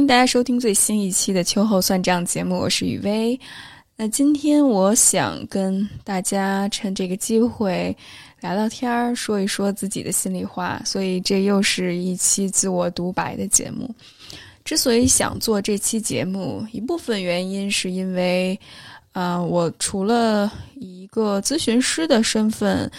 迎大家收听最新一期的《秋后算账》节目，我是雨薇。那今天我想跟大家趁这个机会聊聊天儿，说一说自己的心里话，所以这又是一期自我独白的节目。之所以想做这期节目，一部分原因是因为，啊，我除了以一个咨询师的身份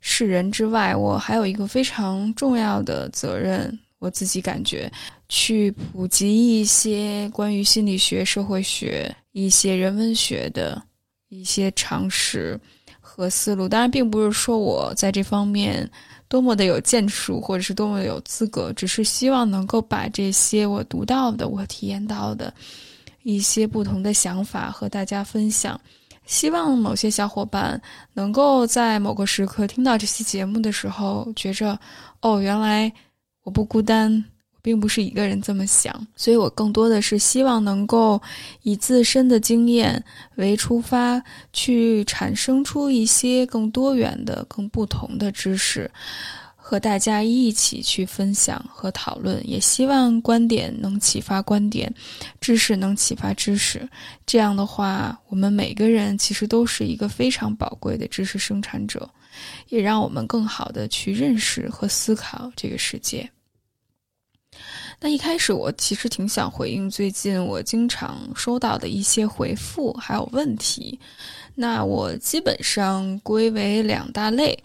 示人之外，我还有一个非常重要的责任。我自己感觉，去普及一些关于心理学、社会学、一些人文学的一些常识和思路。当然，并不是说我在这方面多么的有建树，或者是多么的有资格，只是希望能够把这些我读到的、我体验到的一些不同的想法和大家分享。希望某些小伙伴能够在某个时刻听到这期节目的时候，觉着哦，原来。我不孤单，并不是一个人这么想，所以我更多的是希望能够以自身的经验为出发，去产生出一些更多元的、更不同的知识，和大家一起去分享和讨论。也希望观点能启发观点，知识能启发知识。这样的话，我们每个人其实都是一个非常宝贵的知识生产者，也让我们更好的去认识和思考这个世界。那一开始我其实挺想回应最近我经常收到的一些回复还有问题，那我基本上归为两大类。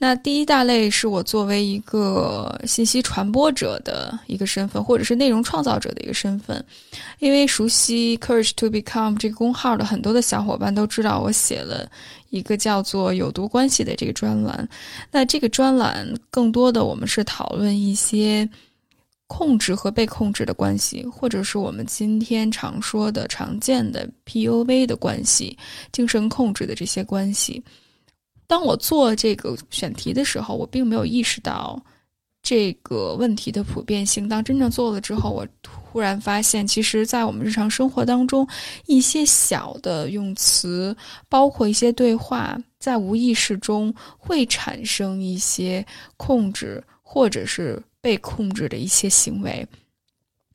那第一大类是我作为一个信息传播者的一个身份，或者是内容创造者的一个身份，因为熟悉 Courage to Become 这个公号的很多的小伙伴都知道，我写了一个叫做有毒关系的这个专栏。那这个专栏更多的我们是讨论一些。控制和被控制的关系，或者是我们今天常说的、常见的 PUA 的关系，精神控制的这些关系。当我做这个选题的时候，我并没有意识到这个问题的普遍性。当真正做了之后，我突然发现，其实，在我们日常生活当中，一些小的用词，包括一些对话，在无意识中会产生一些控制，或者是。被控制的一些行为，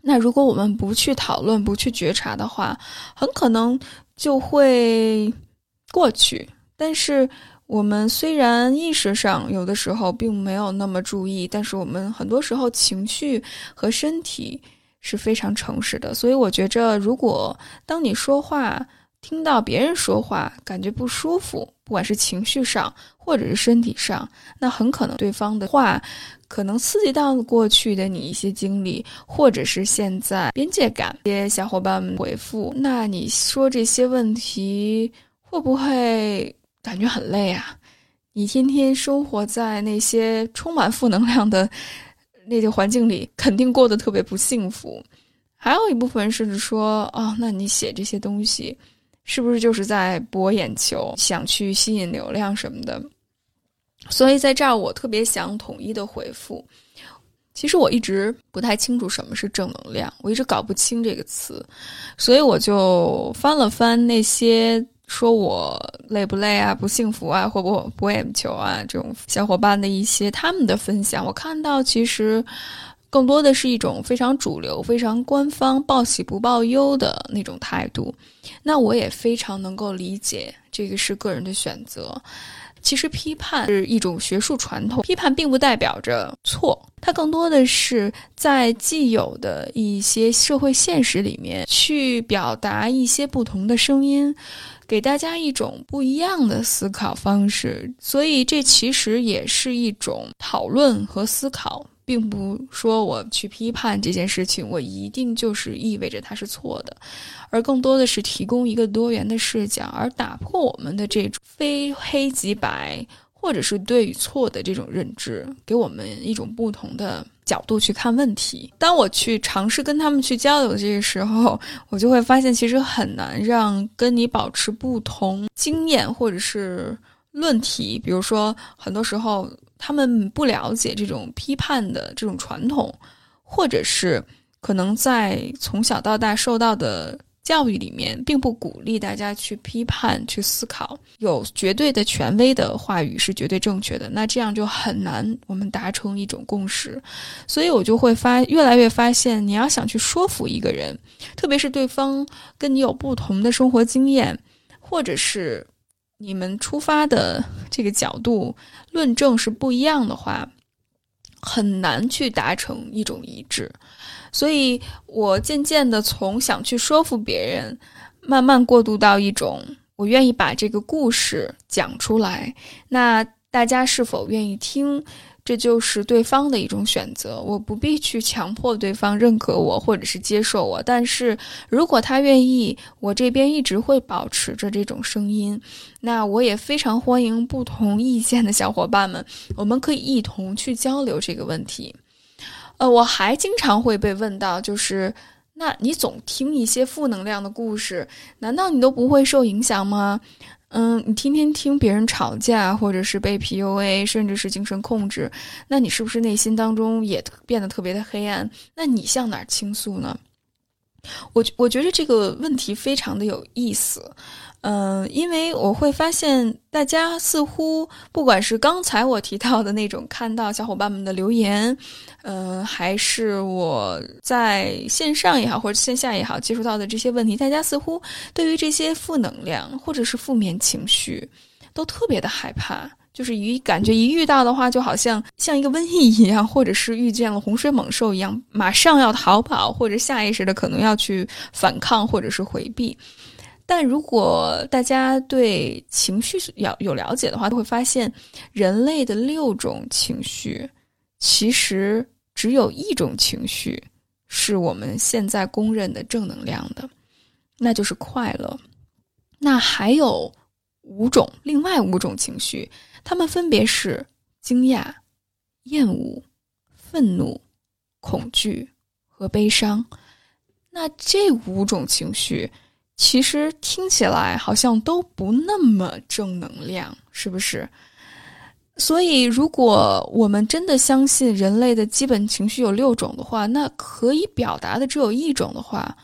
那如果我们不去讨论、不去觉察的话，很可能就会过去。但是我们虽然意识上有的时候并没有那么注意，但是我们很多时候情绪和身体是非常诚实的。所以我觉着，如果当你说话，听到别人说话感觉不舒服，不管是情绪上或者是身体上，那很可能对方的话可能刺激到过去的你一些经历，或者是现在边界感。一些小伙伴们回复，那你说这些问题会不会感觉很累啊？你天天生活在那些充满负能量的那些环境里，肯定过得特别不幸福。还有一部分甚至说，哦，那你写这些东西。是不是就是在博眼球，想去吸引流量什么的？所以在这儿，我特别想统一的回复。其实我一直不太清楚什么是正能量，我一直搞不清这个词，所以我就翻了翻那些说我累不累啊、不幸福啊、或不博眼球啊这种小伙伴的一些他们的分享，我看到其实。更多的是一种非常主流、非常官方、报喜不报忧的那种态度。那我也非常能够理解，这个是个人的选择。其实批判是一种学术传统，批判并不代表着错，它更多的是在既有的一些社会现实里面去表达一些不同的声音，给大家一种不一样的思考方式。所以，这其实也是一种讨论和思考。并不说我去批判这件事情，我一定就是意味着它是错的，而更多的是提供一个多元的视角，而打破我们的这种非黑即白或者是对与错的这种认知，给我们一种不同的角度去看问题。当我去尝试跟他们去交流这个时候，我就会发现，其实很难让跟你保持不同经验或者是论题，比如说很多时候。他们不了解这种批判的这种传统，或者是可能在从小到大受到的教育里面并不鼓励大家去批判、去思考，有绝对的权威的话语是绝对正确的，那这样就很难我们达成一种共识。所以我就会发越来越发现，你要想去说服一个人，特别是对方跟你有不同的生活经验，或者是你们出发的这个角度论证是不一样的话，很难去达成一种一致。所以我渐渐的从想去说服别人，慢慢过渡到一种我愿意把这个故事讲出来。那大家是否愿意听，这就是对方的一种选择。我不必去强迫对方认可我或者是接受我。但是如果他愿意，我这边一直会保持着这种声音。那我也非常欢迎不同意见的小伙伴们，我们可以一同去交流这个问题。呃，我还经常会被问到，就是那你总听一些负能量的故事，难道你都不会受影响吗？嗯，你天天听别人吵架，或者是被 PUA，甚至是精神控制，那你是不是内心当中也变得特别的黑暗？那你向哪儿倾诉呢？我我觉得这个问题非常的有意思。嗯，因为我会发现，大家似乎不管是刚才我提到的那种看到小伙伴们的留言，呃，还是我在线上也好或者线下也好接触到的这些问题，大家似乎对于这些负能量或者是负面情绪，都特别的害怕，就是一感觉一遇到的话，就好像像一个瘟疫一样，或者是遇见了洪水猛兽一样，马上要逃跑，或者下意识的可能要去反抗或者是回避。但如果大家对情绪有有了解的话，都会发现，人类的六种情绪，其实只有一种情绪是我们现在公认的正能量的，那就是快乐。那还有五种，另外五种情绪，它们分别是惊讶、厌恶、愤怒、恐惧和悲伤。那这五种情绪。其实听起来好像都不那么正能量，是不是？所以，如果我们真的相信人类的基本情绪有六种的话，那可以表达的只有一种的话，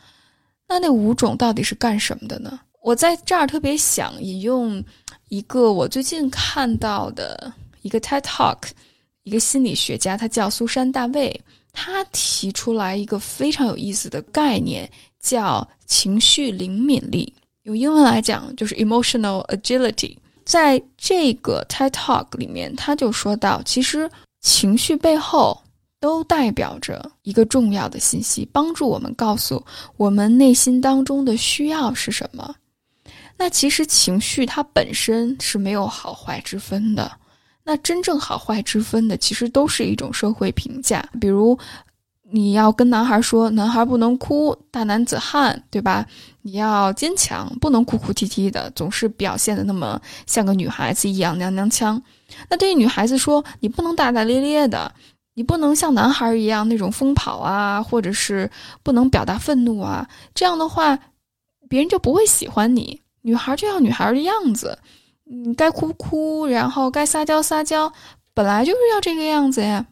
那那五种到底是干什么的呢？我在这儿特别想引用一个我最近看到的一个 TED Talk，一个心理学家，他叫苏珊·大卫，他提出来一个非常有意思的概念。叫情绪灵敏力，用英文来讲就是 emotional agility。在这个 TED Talk 里面，他就说到，其实情绪背后都代表着一个重要的信息，帮助我们告诉我们内心当中的需要是什么。那其实情绪它本身是没有好坏之分的，那真正好坏之分的，其实都是一种社会评价，比如。你要跟男孩说，男孩不能哭，大男子汉，对吧？你要坚强，不能哭哭啼啼的，总是表现的那么像个女孩子一样娘娘腔。那对于女孩子说，你不能大大咧咧的，你不能像男孩一样那种疯跑啊，或者是不能表达愤怒啊。这样的话，别人就不会喜欢你。女孩就要女孩的样子，你该哭哭，然后该撒娇撒娇，本来就是要这个样子呀。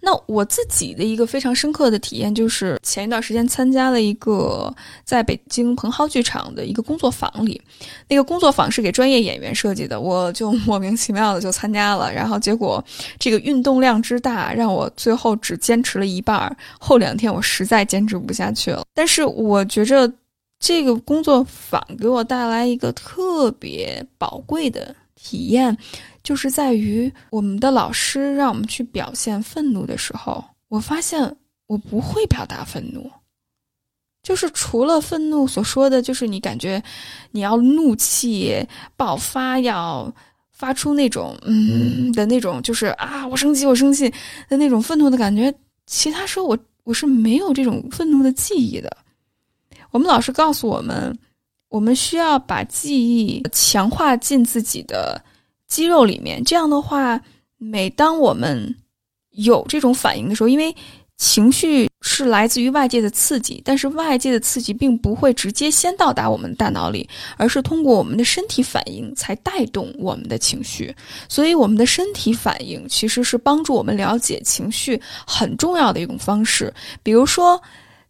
那我自己的一个非常深刻的体验，就是前一段时间参加了一个在北京蓬蒿剧场的一个工作坊里，那个工作坊是给专业演员设计的，我就 莫名其妙的就参加了，然后结果这个运动量之大，让我最后只坚持了一半，后两天我实在坚持不下去了。但是我觉着这个工作坊给我带来一个特别宝贵的体验。就是在于我们的老师让我们去表现愤怒的时候，我发现我不会表达愤怒。就是除了愤怒所说的就是你感觉你要怒气爆发，要发出那种嗯的那种，就是啊我生气我生气的那种愤怒的感觉。其他时候我我是没有这种愤怒的记忆的。我们老师告诉我们，我们需要把记忆强化进自己的。肌肉里面，这样的话，每当我们有这种反应的时候，因为情绪是来自于外界的刺激，但是外界的刺激并不会直接先到达我们大脑里，而是通过我们的身体反应才带动我们的情绪。所以，我们的身体反应其实是帮助我们了解情绪很重要的一种方式。比如说，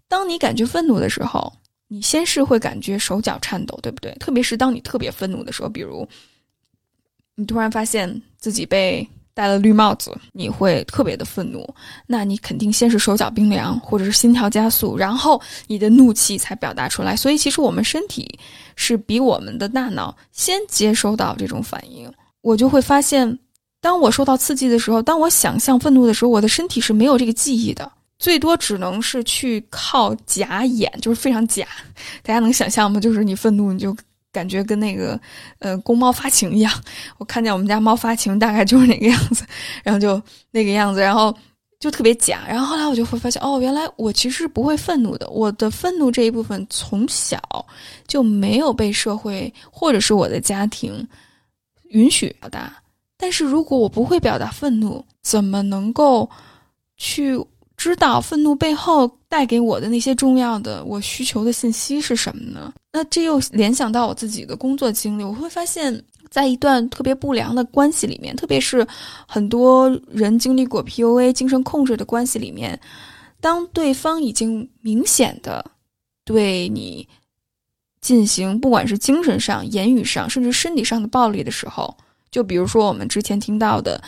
当你感觉愤怒的时候，你先是会感觉手脚颤抖，对不对？特别是当你特别愤怒的时候，比如你突然发现自己被戴了绿帽子，你会特别的愤怒。那你肯定先是手脚冰凉，或者是心跳加速，然后你的怒气才表达出来。所以，其实我们身体是比我们的大脑先接收到这种反应。我就会发现，当我受到刺激的时候，当我想象愤怒的时候，我的身体是没有这个记忆的。最多只能是去靠假演，就是非常假。大家能想象吗？就是你愤怒，你就感觉跟那个呃公猫发情一样。我看见我们家猫发情，大概就是那个样子，然后就那个样子，然后就特别假。然后后来我就会发现，哦，原来我其实不会愤怒的。我的愤怒这一部分从小就没有被社会或者是我的家庭允许表达。但是如果我不会表达愤怒，怎么能够去？知道愤怒背后带给我的那些重要的我需求的信息是什么呢？那这又联想到我自己的工作经历，我会发现，在一段特别不良的关系里面，特别是很多人经历过 PUA 精神控制的关系里面，当对方已经明显的对你进行不管是精神上、言语上，甚至身体上的暴力的时候，就比如说我们之前听到的。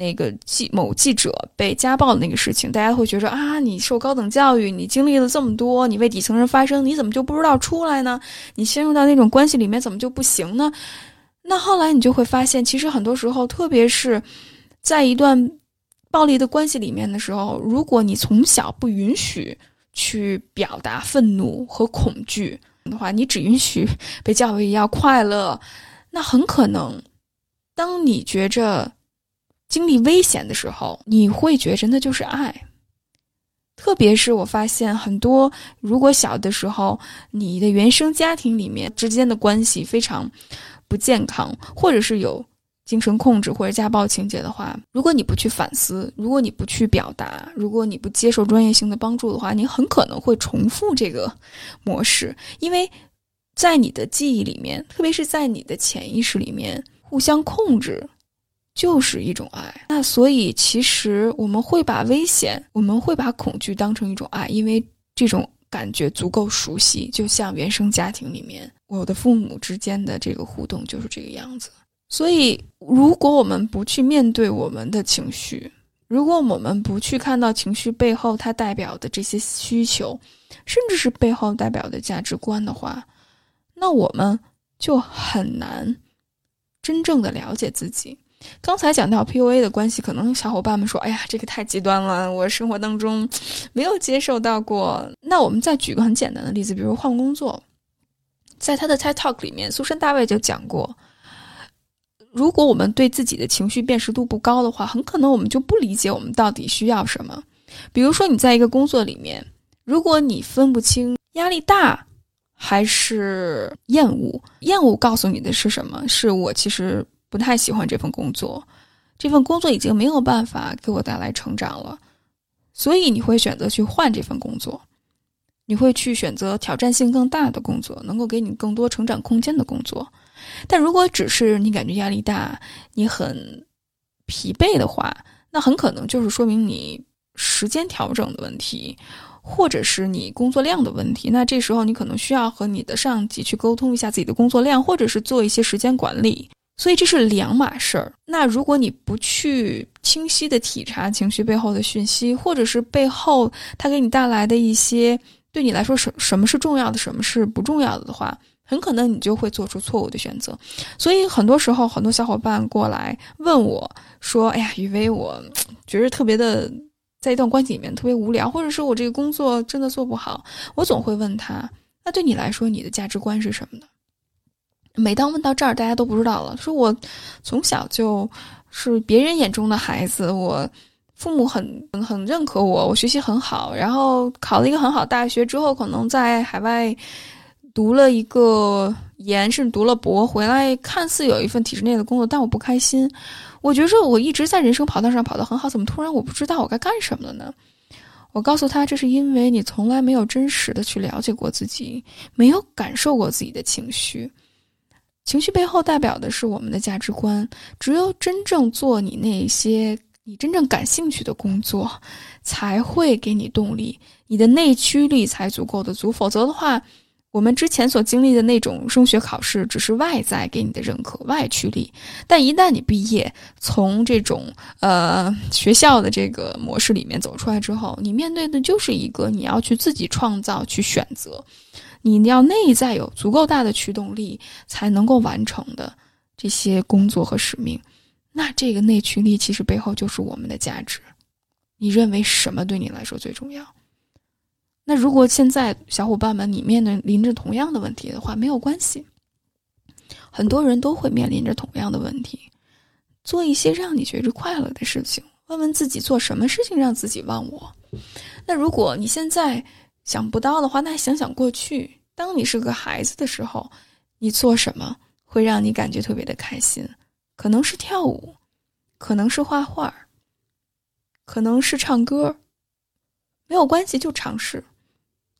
那个记某记者被家暴的那个事情，大家会觉得啊，你受高等教育，你经历了这么多，你为底层人发声，你怎么就不知道出来呢？你陷入到那种关系里面，怎么就不行呢？那后来你就会发现，其实很多时候，特别是在一段暴力的关系里面的时候，如果你从小不允许去表达愤怒和恐惧的话，你只允许被教育要快乐，那很可能，当你觉着。经历危险的时候，你会觉着那就是爱。特别是我发现很多，如果小的时候你的原生家庭里面之间的关系非常不健康，或者是有精神控制或者家暴情节的话，如果你不去反思，如果你不去表达，如果你不接受专业性的帮助的话，你很可能会重复这个模式，因为在你的记忆里面，特别是在你的潜意识里面，互相控制。就是一种爱，那所以其实我们会把危险，我们会把恐惧当成一种爱，因为这种感觉足够熟悉，就像原生家庭里面我的父母之间的这个互动就是这个样子。所以，如果我们不去面对我们的情绪，如果我们不去看到情绪背后它代表的这些需求，甚至是背后代表的价值观的话，那我们就很难真正的了解自己。刚才讲到 PUA 的关系，可能小伙伴们说：“哎呀，这个太极端了，我生活当中没有接受到过。”那我们再举个很简单的例子，比如换工作，在他的 TED Talk 里面，苏珊大卫就讲过，如果我们对自己的情绪辨识度不高的话，很可能我们就不理解我们到底需要什么。比如说，你在一个工作里面，如果你分不清压力大还是厌恶，厌恶告诉你的是什么？是我其实。不太喜欢这份工作，这份工作已经没有办法给我带来成长了，所以你会选择去换这份工作，你会去选择挑战性更大的工作，能够给你更多成长空间的工作。但如果只是你感觉压力大，你很疲惫的话，那很可能就是说明你时间调整的问题。或者是你工作量的问题，那这时候你可能需要和你的上级去沟通一下自己的工作量，或者是做一些时间管理。所以这是两码事儿。那如果你不去清晰的体察情绪背后的讯息，或者是背后它给你带来的一些对你来说什什么是重要的，什么是不重要的的话，很可能你就会做出错误的选择。所以很多时候，很多小伙伴过来问我说：“哎呀，雨薇，我觉得特别的，在一段关系里面特别无聊，或者是我这个工作真的做不好。”我总会问他：“那对你来说，你的价值观是什么呢？”每当问到这儿，大家都不知道了。说我从小就是别人眼中的孩子，我父母很很认可我，我学习很好，然后考了一个很好大学之后，可能在海外读了一个研，甚至读了博，回来看似有一份体制内的工作，但我不开心。我觉着我一直在人生跑道上跑得很好，怎么突然我不知道我该干什么了呢？我告诉他，这是因为你从来没有真实的去了解过自己，没有感受过自己的情绪。情绪背后代表的是我们的价值观。只有真正做你那些你真正感兴趣的工作，才会给你动力，你的内驱力才足够的足。否则的话，我们之前所经历的那种升学考试，只是外在给你的认可、外驱力。但一旦你毕业，从这种呃学校的这个模式里面走出来之后，你面对的就是一个你要去自己创造、去选择，你要内在有足够大的驱动力，才能够完成的这些工作和使命。那这个内驱力其实背后就是我们的价值。你认为什么对你来说最重要？那如果现在小伙伴们你面对临着同样的问题的话，没有关系。很多人都会面临着同样的问题，做一些让你觉着快乐的事情。问问自己，做什么事情让自己忘我？那如果你现在想不到的话，那想想过去，当你是个孩子的时候，你做什么会让你感觉特别的开心？可能是跳舞，可能是画画，可能是唱歌，没有关系，就尝试。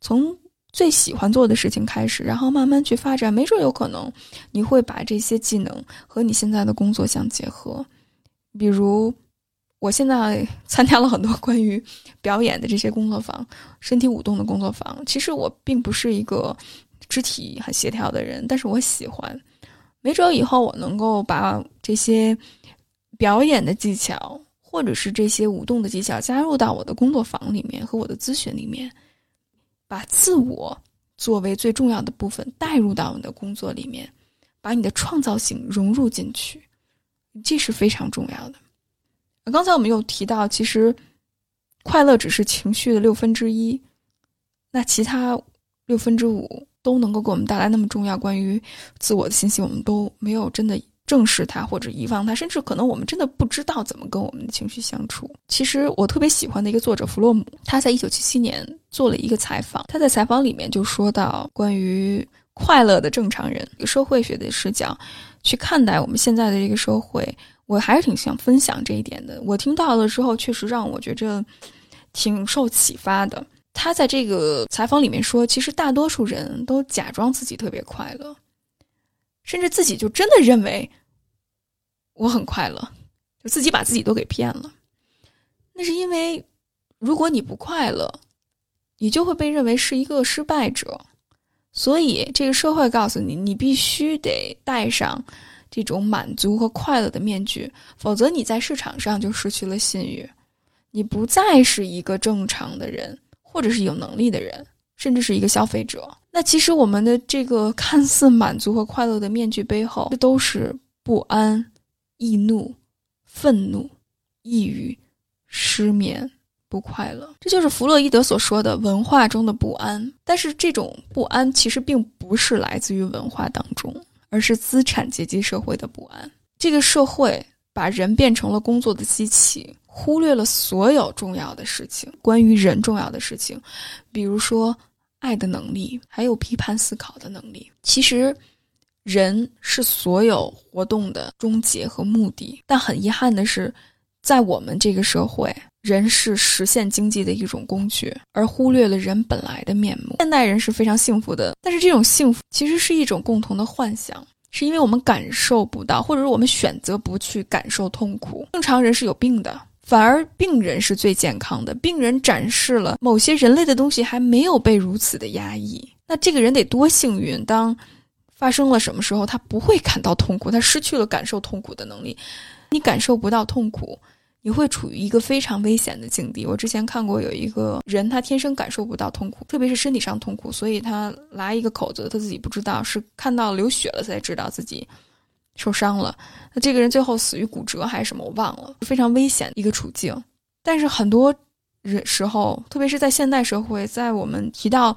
从最喜欢做的事情开始，然后慢慢去发展，没准有可能你会把这些技能和你现在的工作相结合。比如，我现在参加了很多关于表演的这些工作坊、身体舞动的工作坊。其实我并不是一个肢体很协调的人，但是我喜欢。没准以后我能够把这些表演的技巧，或者是这些舞动的技巧加入到我的工作坊里面和我的咨询里面。把自我作为最重要的部分带入到你的工作里面，把你的创造性融入进去，这是非常重要的。刚才我们又提到，其实快乐只是情绪的六分之一，那其他六分之五都能够给我们带来那么重要关于自我的信息，我们都没有真的。正视它或者遗忘它，甚至可能我们真的不知道怎么跟我们的情绪相处。其实我特别喜欢的一个作者弗洛姆，他在一九七七年做了一个采访，他在采访里面就说到关于快乐的正常人，以社会学的视角去看待我们现在的这个社会，我还是挺想分享这一点的。我听到了之后，确实让我觉着挺受启发的。他在这个采访里面说，其实大多数人都假装自己特别快乐，甚至自己就真的认为。我很快乐，就自己把自己都给骗了。那是因为，如果你不快乐，你就会被认为是一个失败者。所以，这个社会告诉你，你必须得戴上这种满足和快乐的面具，否则你在市场上就失去了信誉，你不再是一个正常的人，或者是有能力的人，甚至是一个消费者。那其实我们的这个看似满足和快乐的面具背后，这都是不安。易怒、愤怒、抑郁、失眠、不快乐，这就是弗洛伊德所说的文化中的不安。但是，这种不安其实并不是来自于文化当中，而是资产阶级社会的不安。这个社会把人变成了工作的机器，忽略了所有重要的事情，关于人重要的事情，比如说爱的能力，还有批判思考的能力。其实。人是所有活动的终结和目的，但很遗憾的是，在我们这个社会，人是实现经济的一种工具，而忽略了人本来的面目。现代人是非常幸福的，但是这种幸福其实是一种共同的幻想，是因为我们感受不到，或者是我们选择不去感受痛苦。正常人是有病的，反而病人是最健康的。病人展示了某些人类的东西还没有被如此的压抑，那这个人得多幸运？当发生了什么时候，他不会感到痛苦，他失去了感受痛苦的能力。你感受不到痛苦，你会处于一个非常危险的境地。我之前看过有一个人，他天生感受不到痛苦，特别是身体上痛苦，所以他拉一个口子，他自己不知道，是看到流血了才知道自己受伤了。那这个人最后死于骨折还是什么，我忘了，非常危险的一个处境。但是很多。人时候，特别是在现代社会，在我们提到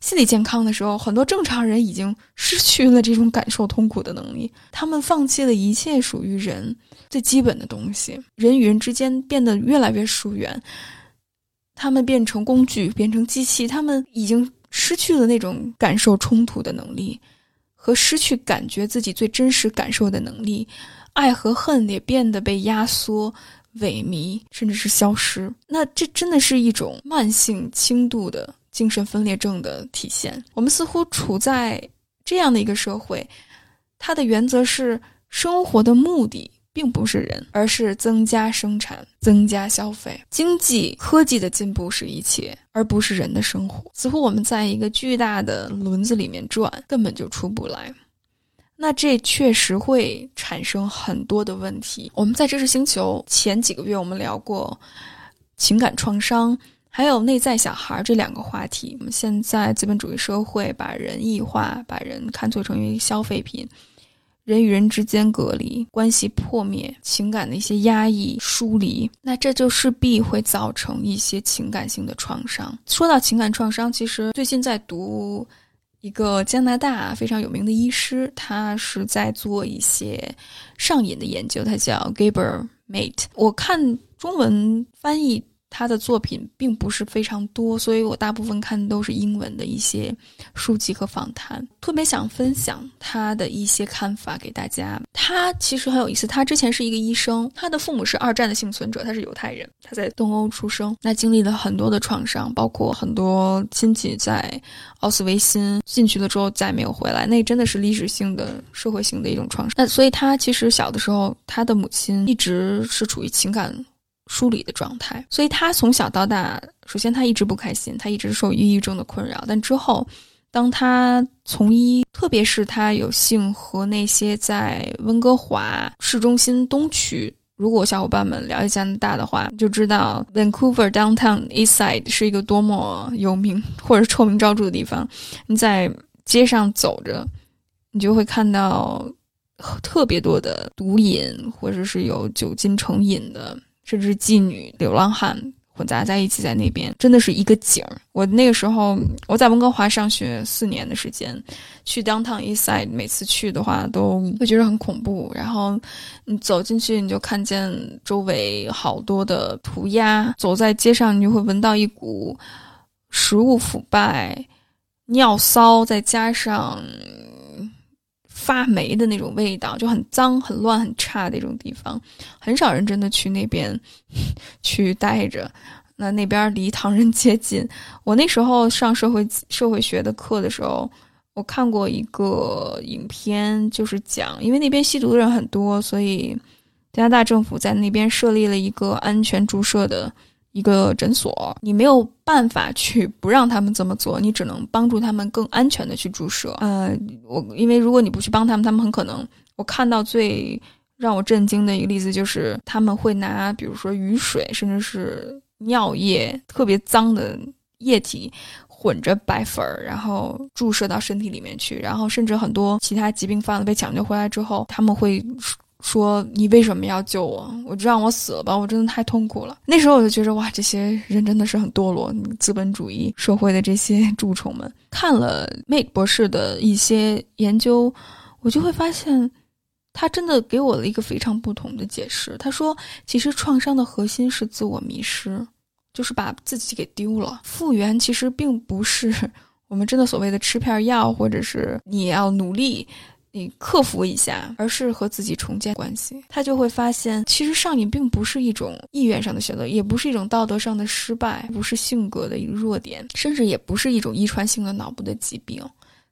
心理健康的时候，很多正常人已经失去了这种感受痛苦的能力。他们放弃了一切属于人最基本的东西，人与人之间变得越来越疏远。他们变成工具，变成机器，他们已经失去了那种感受冲突的能力，和失去感觉自己最真实感受的能力。爱和恨也变得被压缩。萎靡，甚至是消失，那这真的是一种慢性轻度的精神分裂症的体现。我们似乎处在这样的一个社会，它的原则是生活的目的并不是人，而是增加生产、增加消费。经济科技的进步是一切，而不是人的生活。似乎我们在一个巨大的轮子里面转，根本就出不来。那这确实会产生很多的问题。我们在知识星球前几个月，我们聊过情感创伤，还有内在小孩这两个话题。我们现在资本主义社会把人异化，把人看作成一个消费品。人与人之间隔离，关系破灭，情感的一些压抑、疏离，那这就势必会造成一些情感性的创伤。说到情感创伤，其实最近在读一个加拿大非常有名的医师，他是在做一些上瘾的研究，他叫 Gabriel Mate。我看中文翻译。他的作品并不是非常多，所以我大部分看的都是英文的一些书籍和访谈。特别想分享他的一些看法给大家。他其实很有意思，他之前是一个医生，他的父母是二战的幸存者，他是犹太人，他在东欧出生，那经历了很多的创伤，包括很多亲戚在奥斯维辛进去了之后再没有回来，那真的是历史性的、社会性的一种创伤。那所以他其实小的时候，他的母亲一直是处于情感。梳理的状态，所以他从小到大，首先他一直不开心，他一直受抑郁症的困扰。但之后，当他从医，特别是他有幸和那些在温哥华市中心东区，如果小伙伴们了解加拿大的话，就知道 Vancouver Downtown East Side 是一个多么有名或者臭名昭著的地方。你在街上走着，你就会看到特别多的毒瘾，或者是有酒精成瘾的。甚至妓女、流浪汉混杂在一起，在那边真的是一个景儿。我那个时候我在温哥华上学四年的时间，去 Downtown East Side，每次去的话都会觉得很恐怖。然后你走进去，你就看见周围好多的涂鸦，走在街上，你就会闻到一股食物腐败、尿骚，再加上。发霉的那种味道，就很脏、很乱、很差的那种地方，很少人真的去那边 去待着。那那边离唐人街近。我那时候上社会社会学的课的时候，我看过一个影片，就是讲，因为那边吸毒的人很多，所以加拿大政府在那边设立了一个安全注射的。一个诊所，你没有办法去不让他们这么做，你只能帮助他们更安全的去注射。呃，我因为如果你不去帮他们，他们很可能，我看到最让我震惊的一个例子就是他们会拿，比如说雨水，甚至是尿液，特别脏的液体混着白粉儿，然后注射到身体里面去，然后甚至很多其他疾病犯了被抢救回来之后，他们会。说你为什么要救我？我就让我死了吧！我真的太痛苦了。那时候我就觉得哇，这些人真的是很堕落，资本主义社会的这些蛀虫们。看了 Mate 博士的一些研究，我就会发现，他真的给我了一个非常不同的解释。他说，其实创伤的核心是自我迷失，就是把自己给丢了。复原其实并不是 我们真的所谓的吃片药，或者是你要努力。你克服一下，而是和自己重建关系，他就会发现，其实上瘾并不是一种意愿上的选择，也不是一种道德上的失败，不是性格的一个弱点，甚至也不是一种遗传性的脑部的疾病，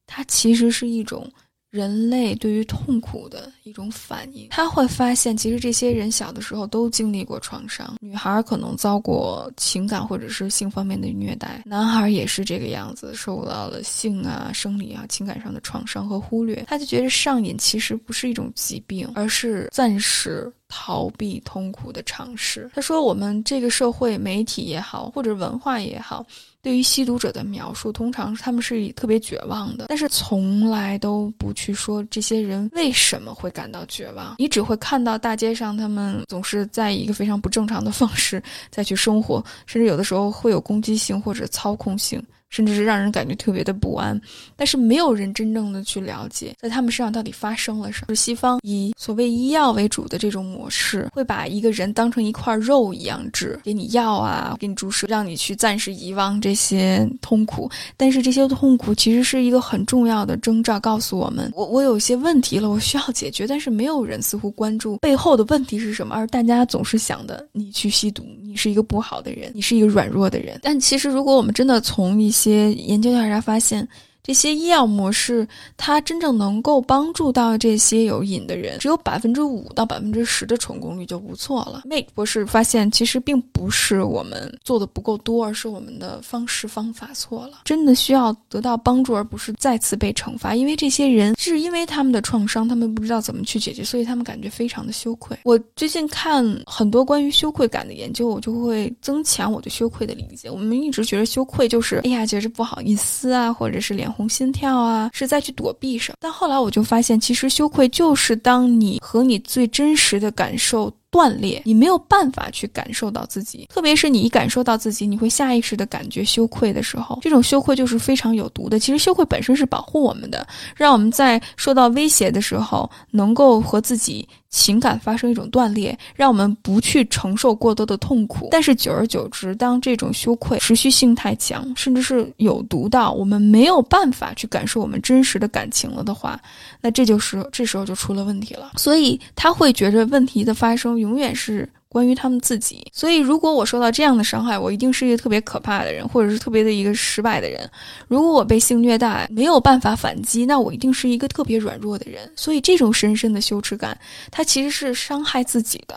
它其实是一种。人类对于痛苦的一种反应，他会发现，其实这些人小的时候都经历过创伤。女孩可能遭过情感或者是性方面的虐待，男孩也是这个样子，受到了性啊、生理啊、情感上的创伤和忽略。他就觉得上瘾其实不是一种疾病，而是暂时逃避痛苦的尝试。他说：“我们这个社会、媒体也好，或者文化也好。”对于吸毒者的描述，通常他们是特别绝望的，但是从来都不去说这些人为什么会感到绝望。你只会看到大街上他们总是在一个非常不正常的方式再去生活，甚至有的时候会有攻击性或者操控性。甚至是让人感觉特别的不安，但是没有人真正的去了解，在他们身上到底发生了什么。西方以所谓医药为主的这种模式，会把一个人当成一块肉一样治，给你药啊，给你注射，让你去暂时遗忘这些痛苦。但是这些痛苦其实是一个很重要的征兆，告诉我们，我我有些问题了，我需要解决。但是没有人似乎关注背后的问题是什么，而大家总是想的，你去吸毒，你是一个不好的人，你是一个软弱的人。但其实如果我们真的从一些些研究调查发现，这些医药模式，它真正能够帮助到这些有瘾的人，只有百分之五到百分之十的成功率就不错了。Make 博士发现，其实并不是我们做的不够多，而是我们的方式方法错了。真的需要得到帮助，而不是再次被惩罚。因为这些人是因为他们的创伤，他们不知道怎么去解决，所以他们感觉非常的羞愧。我最近看很多关于羞愧感的研究，我就会增强我对羞愧的理解。我们一直觉得羞愧就是，哎呀，觉着不好意思啊，或者是脸。红心跳啊，是在去躲避什么？但后来我就发现，其实羞愧就是当你和你最真实的感受。断裂，你没有办法去感受到自己，特别是你一感受到自己，你会下意识的感觉羞愧的时候，这种羞愧就是非常有毒的。其实羞愧本身是保护我们的，让我们在受到威胁的时候，能够和自己情感发生一种断裂，让我们不去承受过多的痛苦。但是久而久之，当这种羞愧持续性太强，甚至是有毒到我们没有办法去感受我们真实的感情了的话，那这就是这时候就出了问题了。所以他会觉着问题的发生。永远是关于他们自己，所以如果我受到这样的伤害，我一定是一个特别可怕的人，或者是特别的一个失败的人。如果我被性虐待，没有办法反击，那我一定是一个特别软弱的人。所以这种深深的羞耻感，它其实是伤害自己的，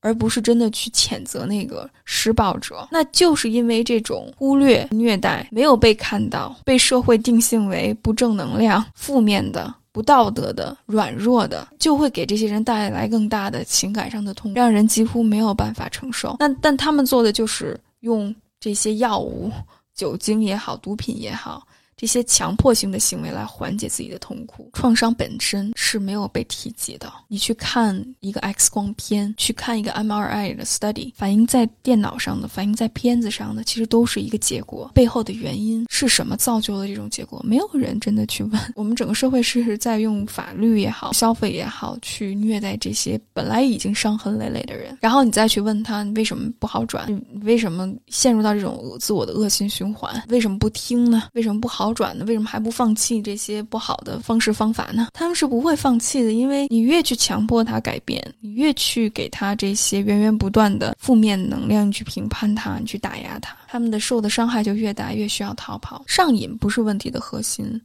而不是真的去谴责那个施暴者。那就是因为这种忽略、虐待没有被看到，被社会定性为不正能量、负面的。不道德的、软弱的，就会给这些人带来更大的情感上的痛，让人几乎没有办法承受。那但他们做的就是用这些药物、酒精也好、毒品也好。这些强迫性的行为来缓解自己的痛苦，创伤本身是没有被提及的。你去看一个 X 光片，去看一个 MRI 的 study，反映在电脑上的，反映在片子上的，其实都是一个结果。背后的原因是什么造就了这种结果？没有人真的去问。我们整个社会是在用法律也好，消费也好，去虐待这些本来已经伤痕累累的人。然后你再去问他，你为什么不好转？为什么陷入到这种自我的恶性循环？为什么不听呢？为什么不好？好转的？为什么还不放弃这些不好的方式方法呢？他们是不会放弃的，因为你越去强迫他改变，你越去给他这些源源不断的负面能量，去评判他，你去打压他，他们的受的伤害就越大，越需要逃跑。上瘾不是问题的核心，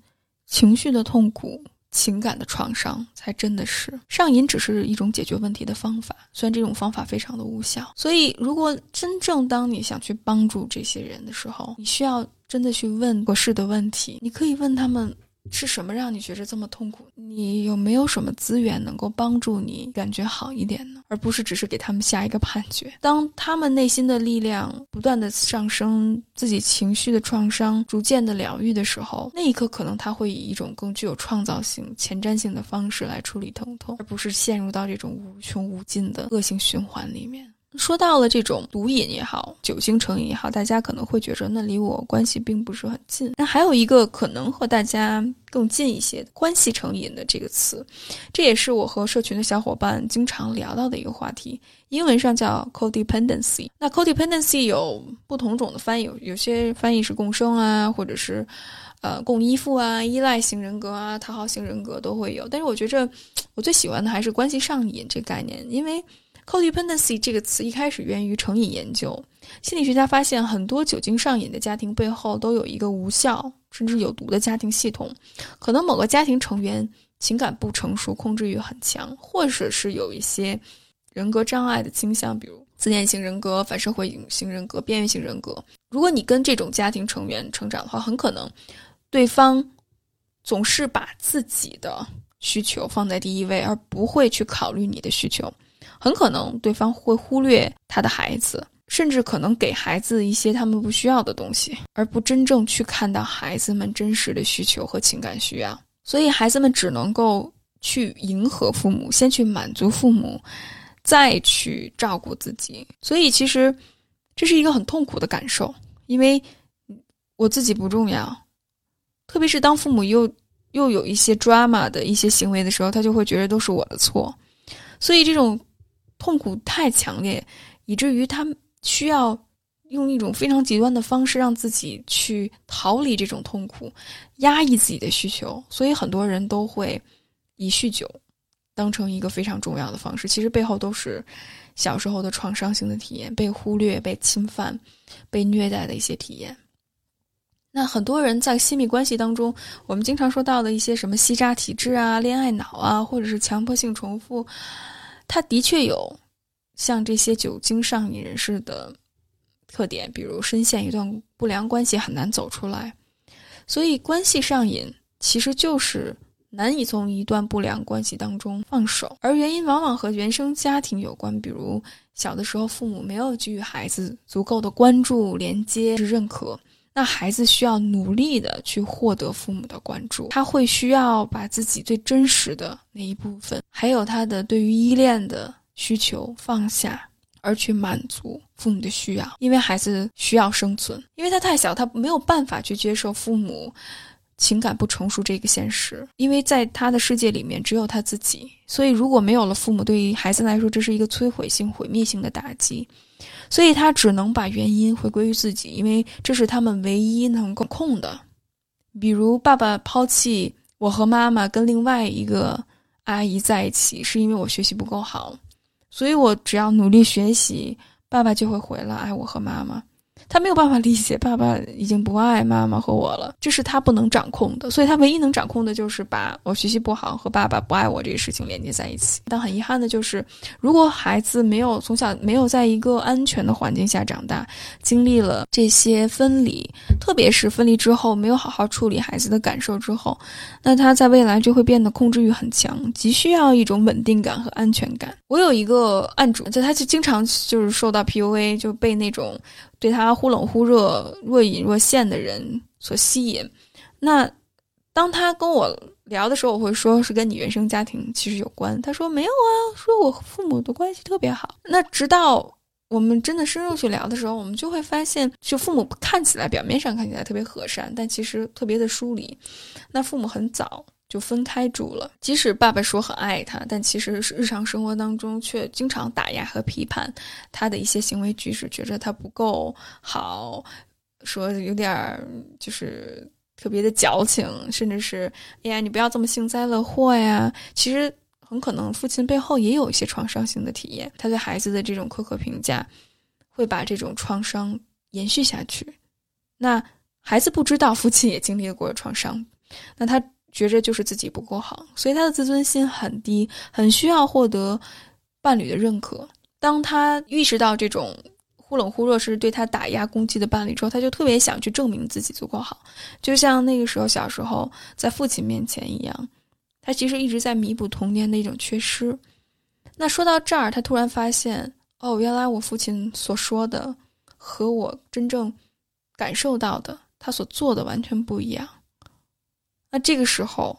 情绪的痛苦。情感的创伤才真的是上瘾，只是一种解决问题的方法。虽然这种方法非常的无效，所以如果真正当你想去帮助这些人的时候，你需要真的去问合适的问题。你可以问他们。是什么让你觉着这么痛苦？你有没有什么资源能够帮助你感觉好一点呢？而不是只是给他们下一个判决。当他们内心的力量不断的上升，自己情绪的创伤逐渐的疗愈的时候，那一刻可能他会以一种更具有创造性、前瞻性的方式来处理疼痛，而不是陷入到这种无穷无尽的恶性循环里面。说到了这种毒瘾也好，酒精成瘾也好，大家可能会觉着那离我关系并不是很近。那还有一个可能和大家更近一些，关系成瘾的这个词，这也是我和社群的小伙伴经常聊到的一个话题。英文上叫 codependency。那 codependency 有不同种的翻译，有些翻译是共生啊，或者是呃共依附啊、依赖型人格啊、讨好型人格都会有。但是我觉着我最喜欢的还是关系上瘾这个概念，因为。Codependency 这个词一开始源于成瘾研究。心理学家发现，很多酒精上瘾的家庭背后都有一个无效甚至有毒的家庭系统。可能某个家庭成员情感不成熟，控制欲很强，或者是有一些人格障碍的倾向，比如自恋型人格、反社会型人格、边缘型人格。如果你跟这种家庭成员成长的话，很可能对方总是把自己的需求放在第一位，而不会去考虑你的需求。很可能对方会忽略他的孩子，甚至可能给孩子一些他们不需要的东西，而不真正去看到孩子们真实的需求和情感需要。所以孩子们只能够去迎合父母，先去满足父母，再去照顾自己。所以其实这是一个很痛苦的感受，因为我自己不重要。特别是当父母又又有一些 drama 的一些行为的时候，他就会觉得都是我的错。所以这种。痛苦太强烈，以至于他需要用一种非常极端的方式让自己去逃离这种痛苦，压抑自己的需求。所以很多人都会以酗酒当成一个非常重要的方式。其实背后都是小时候的创伤性的体验，被忽略、被侵犯、被虐待的一些体验。那很多人在亲密关系当中，我们经常说到的一些什么吸渣体质啊、恋爱脑啊，或者是强迫性重复，它的确有像这些酒精上瘾人士的特点，比如深陷一段不良关系很难走出来。所以，关系上瘾其实就是难以从一段不良关系当中放手，而原因往往和原生家庭有关，比如小的时候父母没有给予孩子足够的关注、连接、认可。那孩子需要努力的去获得父母的关注，他会需要把自己最真实的那一部分，还有他的对于依恋的需求放下，而去满足父母的需要。因为孩子需要生存，因为他太小，他没有办法去接受父母情感不成熟这个现实。因为在他的世界里面只有他自己，所以如果没有了父母，对于孩子来说，这是一个摧毁性、毁灭性的打击。所以他只能把原因回归于自己，因为这是他们唯一能够控的。比如爸爸抛弃我和妈妈跟另外一个阿姨在一起，是因为我学习不够好，所以我只要努力学习，爸爸就会回来爱我和妈妈。他没有办法理解爸爸已经不爱妈妈和我了，这是他不能掌控的，所以他唯一能掌控的就是把我学习不好和爸爸不爱我这个事情连接在一起。但很遗憾的就是，如果孩子没有从小没有在一个安全的环境下长大，经历了这些分离，特别是分离之后没有好好处理孩子的感受之后，那他在未来就会变得控制欲很强，急需要一种稳定感和安全感。我有一个案主，就他就经常就是受到 PUA，就被那种。对他忽冷忽热、若隐若现的人所吸引，那当他跟我聊的时候，我会说是跟你原生家庭其实有关。他说没有啊，说我父母的关系特别好。那直到我们真的深入去聊的时候，我们就会发现，就父母看起来表面上看起来特别和善，但其实特别的疏离。那父母很早。就分开住了。即使爸爸说很爱他，但其实是日常生活当中却经常打压和批判他的一些行为举止，觉着他不够好，说有点就是特别的矫情，甚至是哎呀，你不要这么幸灾乐祸呀。其实很可能父亲背后也有一些创伤性的体验，他对孩子的这种苛刻评价会把这种创伤延续下去。那孩子不知道父亲也经历过创伤，那他。觉着就是自己不够好，所以他的自尊心很低，很需要获得伴侣的认可。当他意识到这种忽冷忽热是对他打压攻击的伴侣之后，他就特别想去证明自己足够好，就像那个时候小时候在父亲面前一样，他其实一直在弥补童年的一种缺失。那说到这儿，他突然发现，哦，原来我父亲所说的和我真正感受到的，他所做的完全不一样。那这个时候，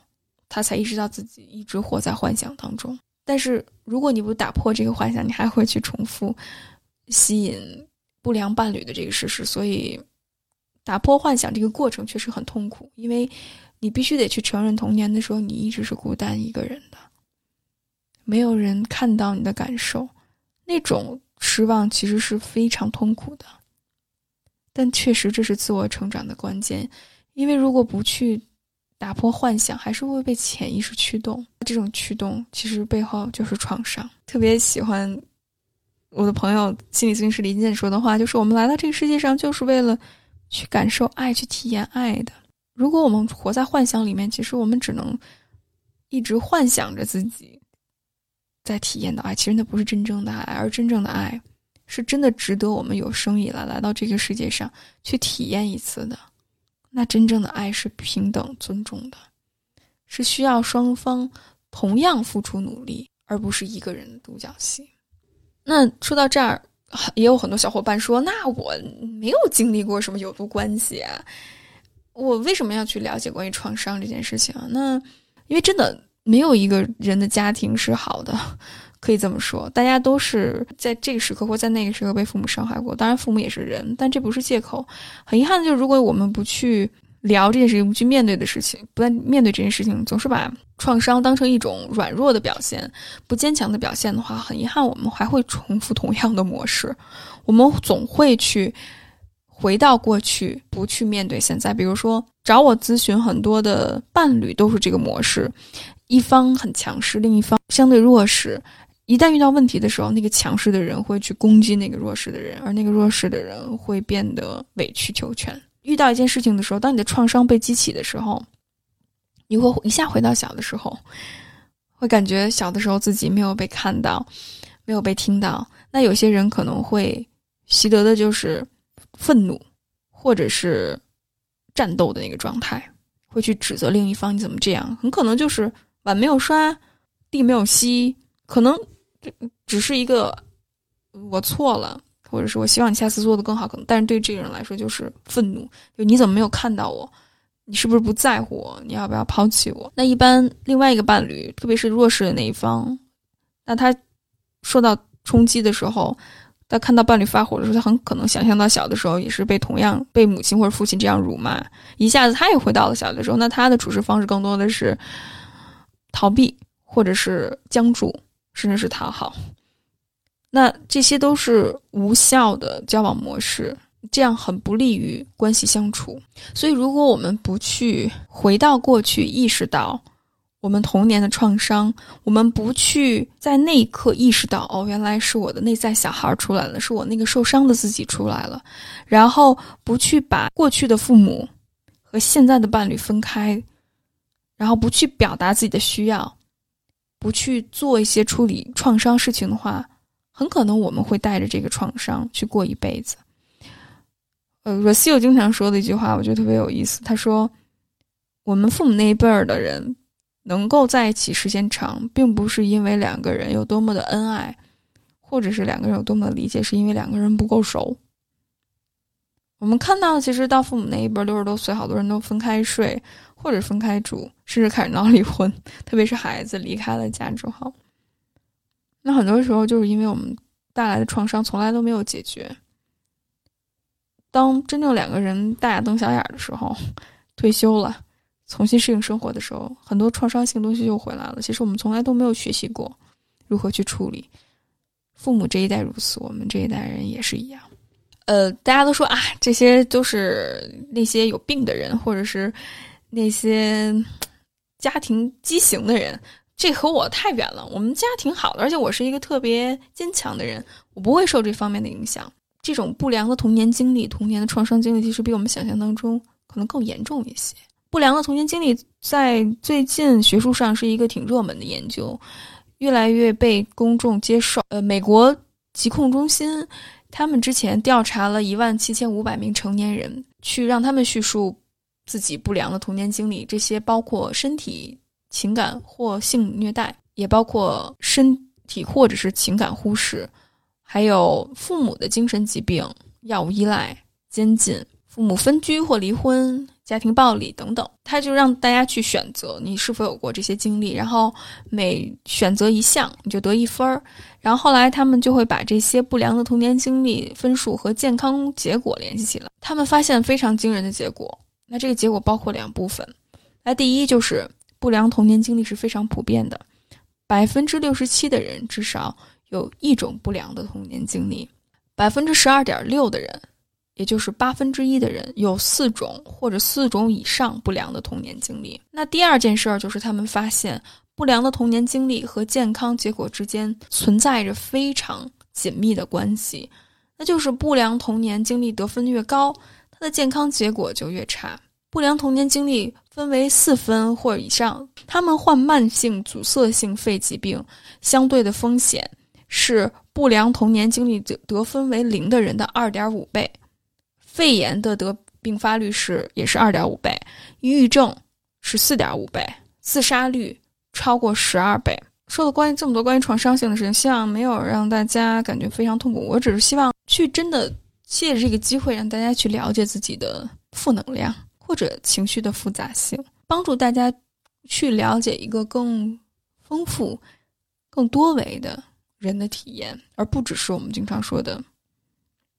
他才意识到自己一直活在幻想当中。但是，如果你不打破这个幻想，你还会去重复吸引不良伴侣的这个事实。所以，打破幻想这个过程确实很痛苦，因为你必须得去承认，童年的时候你一直是孤单一个人的，没有人看到你的感受，那种失望其实是非常痛苦的。但确实，这是自我成长的关键，因为如果不去。打破幻想，还是会被潜意识驱动。这种驱动其实背后就是创伤。特别喜欢我的朋友心理咨询师李健说的话，就是我们来到这个世界上就是为了去感受爱，去体验爱的。如果我们活在幻想里面，其实我们只能一直幻想着自己在体验到爱。其实那不是真正的爱，而真正的爱是真的值得我们有生以来来到这个世界上去体验一次的。那真正的爱是平等尊重的，是需要双方同样付出努力，而不是一个人的独角戏。那说到这儿，也有很多小伙伴说：“那我没有经历过什么有毒关系啊，我为什么要去了解关于创伤这件事情？”那因为真的没有一个人的家庭是好的。可以这么说，大家都是在这个时刻或在那个时刻被父母伤害过。当然，父母也是人，但这不是借口。很遗憾的就是，如果我们不去聊这件事情，不去面对的事情，不面对这件事情，总是把创伤当成一种软弱的表现、不坚强的表现的话，很遗憾，我们还会重复同样的模式。我们总会去回到过去，不去面对现在。比如说，找我咨询很多的伴侣都是这个模式：一方很强势，另一方相对弱势。一旦遇到问题的时候，那个强势的人会去攻击那个弱势的人，而那个弱势的人会变得委曲求全。遇到一件事情的时候，当你的创伤被激起的时候，你会一下回到小的时候，会感觉小的时候自己没有被看到，没有被听到。那有些人可能会习得的就是愤怒，或者是战斗的那个状态，会去指责另一方你怎么这样，很可能就是碗没有刷，地没有吸，可能只是一个我错了。或者是我希望你下次做的更好，可能，但是对这个人来说就是愤怒，就你怎么没有看到我？你是不是不在乎我？你要不要抛弃我？那一般另外一个伴侣，特别是弱势的那一方，那他受到冲击的时候，他看到伴侣发火的时候，他很可能想象到小的时候也是被同样被母亲或者父亲这样辱骂，一下子他也回到了小的时候，那他的处事方式更多的是逃避，或者是僵住，甚至是讨好。那这些都是无效的交往模式，这样很不利于关系相处。所以，如果我们不去回到过去，意识到我们童年的创伤，我们不去在那一刻意识到，哦，原来是我的内在小孩出来了，是我那个受伤的自己出来了，然后不去把过去的父母和现在的伴侣分开，然后不去表达自己的需要，不去做一些处理创伤事情的话。很可能我们会带着这个创伤去过一辈子。呃，若西欧经常说的一句话，我觉得特别有意思。他说：“我们父母那一辈儿的人能够在一起时间长，并不是因为两个人有多么的恩爱，或者是两个人有多么的理解，是因为两个人不够熟。”我们看到，其实到父母那一辈，六十多岁，好多人都分开睡，或者分开住，甚至开始闹离婚。特别是孩子离开了家之后。那很多时候就是因为我们带来的创伤从来都没有解决。当真正两个人大眼瞪小眼的时候，退休了，重新适应生活的时候，很多创伤性东西又回来了。其实我们从来都没有学习过如何去处理。父母这一代如此，我们这一代人也是一样。呃，大家都说啊，这些都是那些有病的人，或者是那些家庭畸形的人。这和我太远了。我们家挺好的，而且我是一个特别坚强的人，我不会受这方面的影响。这种不良的童年经历、童年的创伤经历，其实比我们想象当中可能更严重一些。不良的童年经历在最近学术上是一个挺热门的研究，越来越被公众接受。呃，美国疾控中心他们之前调查了一万七千五百名成年人，去让他们叙述自己不良的童年经历，这些包括身体。情感或性虐待，也包括身体或者是情感忽视，还有父母的精神疾病、药物依赖、监禁、父母分居或离婚、家庭暴力等等。他就让大家去选择你是否有过这些经历，然后每选择一项你就得一分儿。然后后来他们就会把这些不良的童年经历分数和健康结果联系起来。他们发现非常惊人的结果。那这个结果包括两部分。那第一就是。不良童年经历是非常普遍的，百分之六十七的人至少有一种不良的童年经历，百分之十二点六的人，也就是八分之一的人有四种或者四种以上不良的童年经历。那第二件事儿就是他们发现，不良的童年经历和健康结果之间存在着非常紧密的关系，那就是不良童年经历得分越高，他的健康结果就越差。不良童年经历分为四分或以上，他们患慢性阻塞性肺疾病相对的风险是不良童年经历得得分为零的人的二点五倍，肺炎的得并发率是也是二点五倍，抑郁症是四点五倍，自杀率超过十二倍。说了关于这么多关于创伤性的事情，希望没有让大家感觉非常痛苦。我只是希望去真的借着这个机会让大家去了解自己的负能量。或者情绪的复杂性，帮助大家去了解一个更丰富、更多维的人的体验，而不只是我们经常说的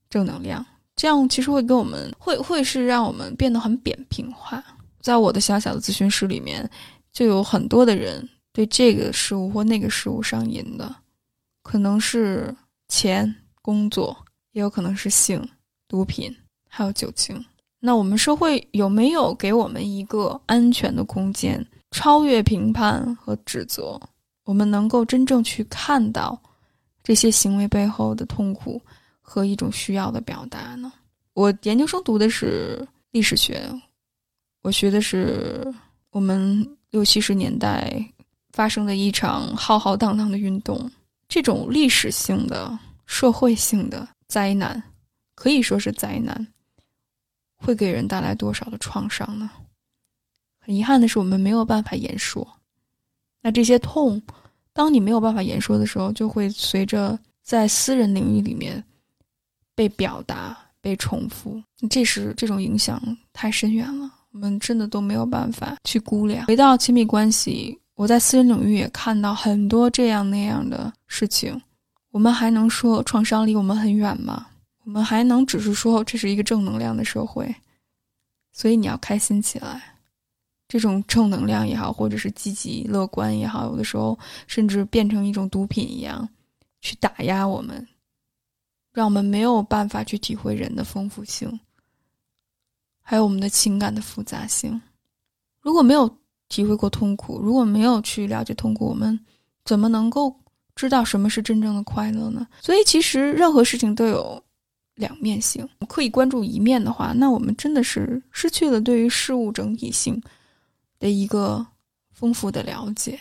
正能量。这样其实会给我们会会是让我们变得很扁平化。在我的小小的咨询室里面，就有很多的人对这个事物或那个事物上瘾的，可能是钱、工作，也有可能是性、毒品，还有酒精。那我们社会有没有给我们一个安全的空间，超越评判和指责？我们能够真正去看到这些行为背后的痛苦和一种需要的表达呢？我研究生读的是历史学，我学的是我们六七十年代发生的一场浩浩荡荡的运动，这种历史性的、社会性的灾难，可以说是灾难，会给人带来多少的创伤呢？很遗憾的是，我们没有办法言说。那这些痛，当你没有办法言说的时候，就会随着在私人领域里面被表达、被重复。这时，这种影响太深远了，我们真的都没有办法去估量。回到亲密关系，我在私人领域也看到很多这样那样的事情。我们还能说创伤离我们很远吗？我们还能只是说这是一个正能量的社会？所以你要开心起来。这种正能量也好，或者是积极乐观也好，有的时候甚至变成一种毒品一样，去打压我们，让我们没有办法去体会人的丰富性，还有我们的情感的复杂性。如果没有体会过痛苦，如果没有去了解痛苦，我们怎么能够知道什么是真正的快乐呢？所以，其实任何事情都有两面性。刻意关注一面的话，那我们真的是失去了对于事物整体性。的一个丰富的了解，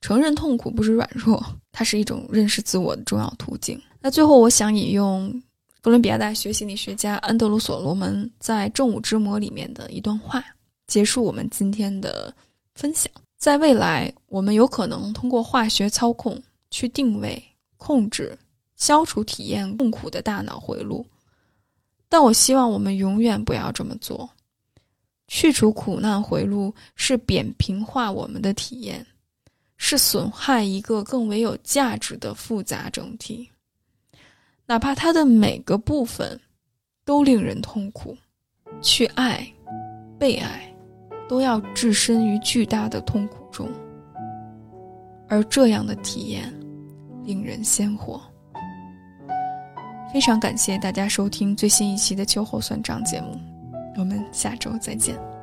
承认痛苦不是软弱，它是一种认识自我的重要途径。那最后，我想引用哥伦比亚大学心理学家安德鲁·所罗门在《正午之魔》里面的一段话，结束我们今天的分享。在未来，我们有可能通过化学操控去定位、控制、消除体验痛苦的大脑回路，但我希望我们永远不要这么做。去除苦难回路是扁平化我们的体验，是损害一个更为有价值的复杂整体。哪怕它的每个部分都令人痛苦，去爱、被爱，都要置身于巨大的痛苦中。而这样的体验令人鲜活。非常感谢大家收听最新一期的秋后算账节目。我们下周再见。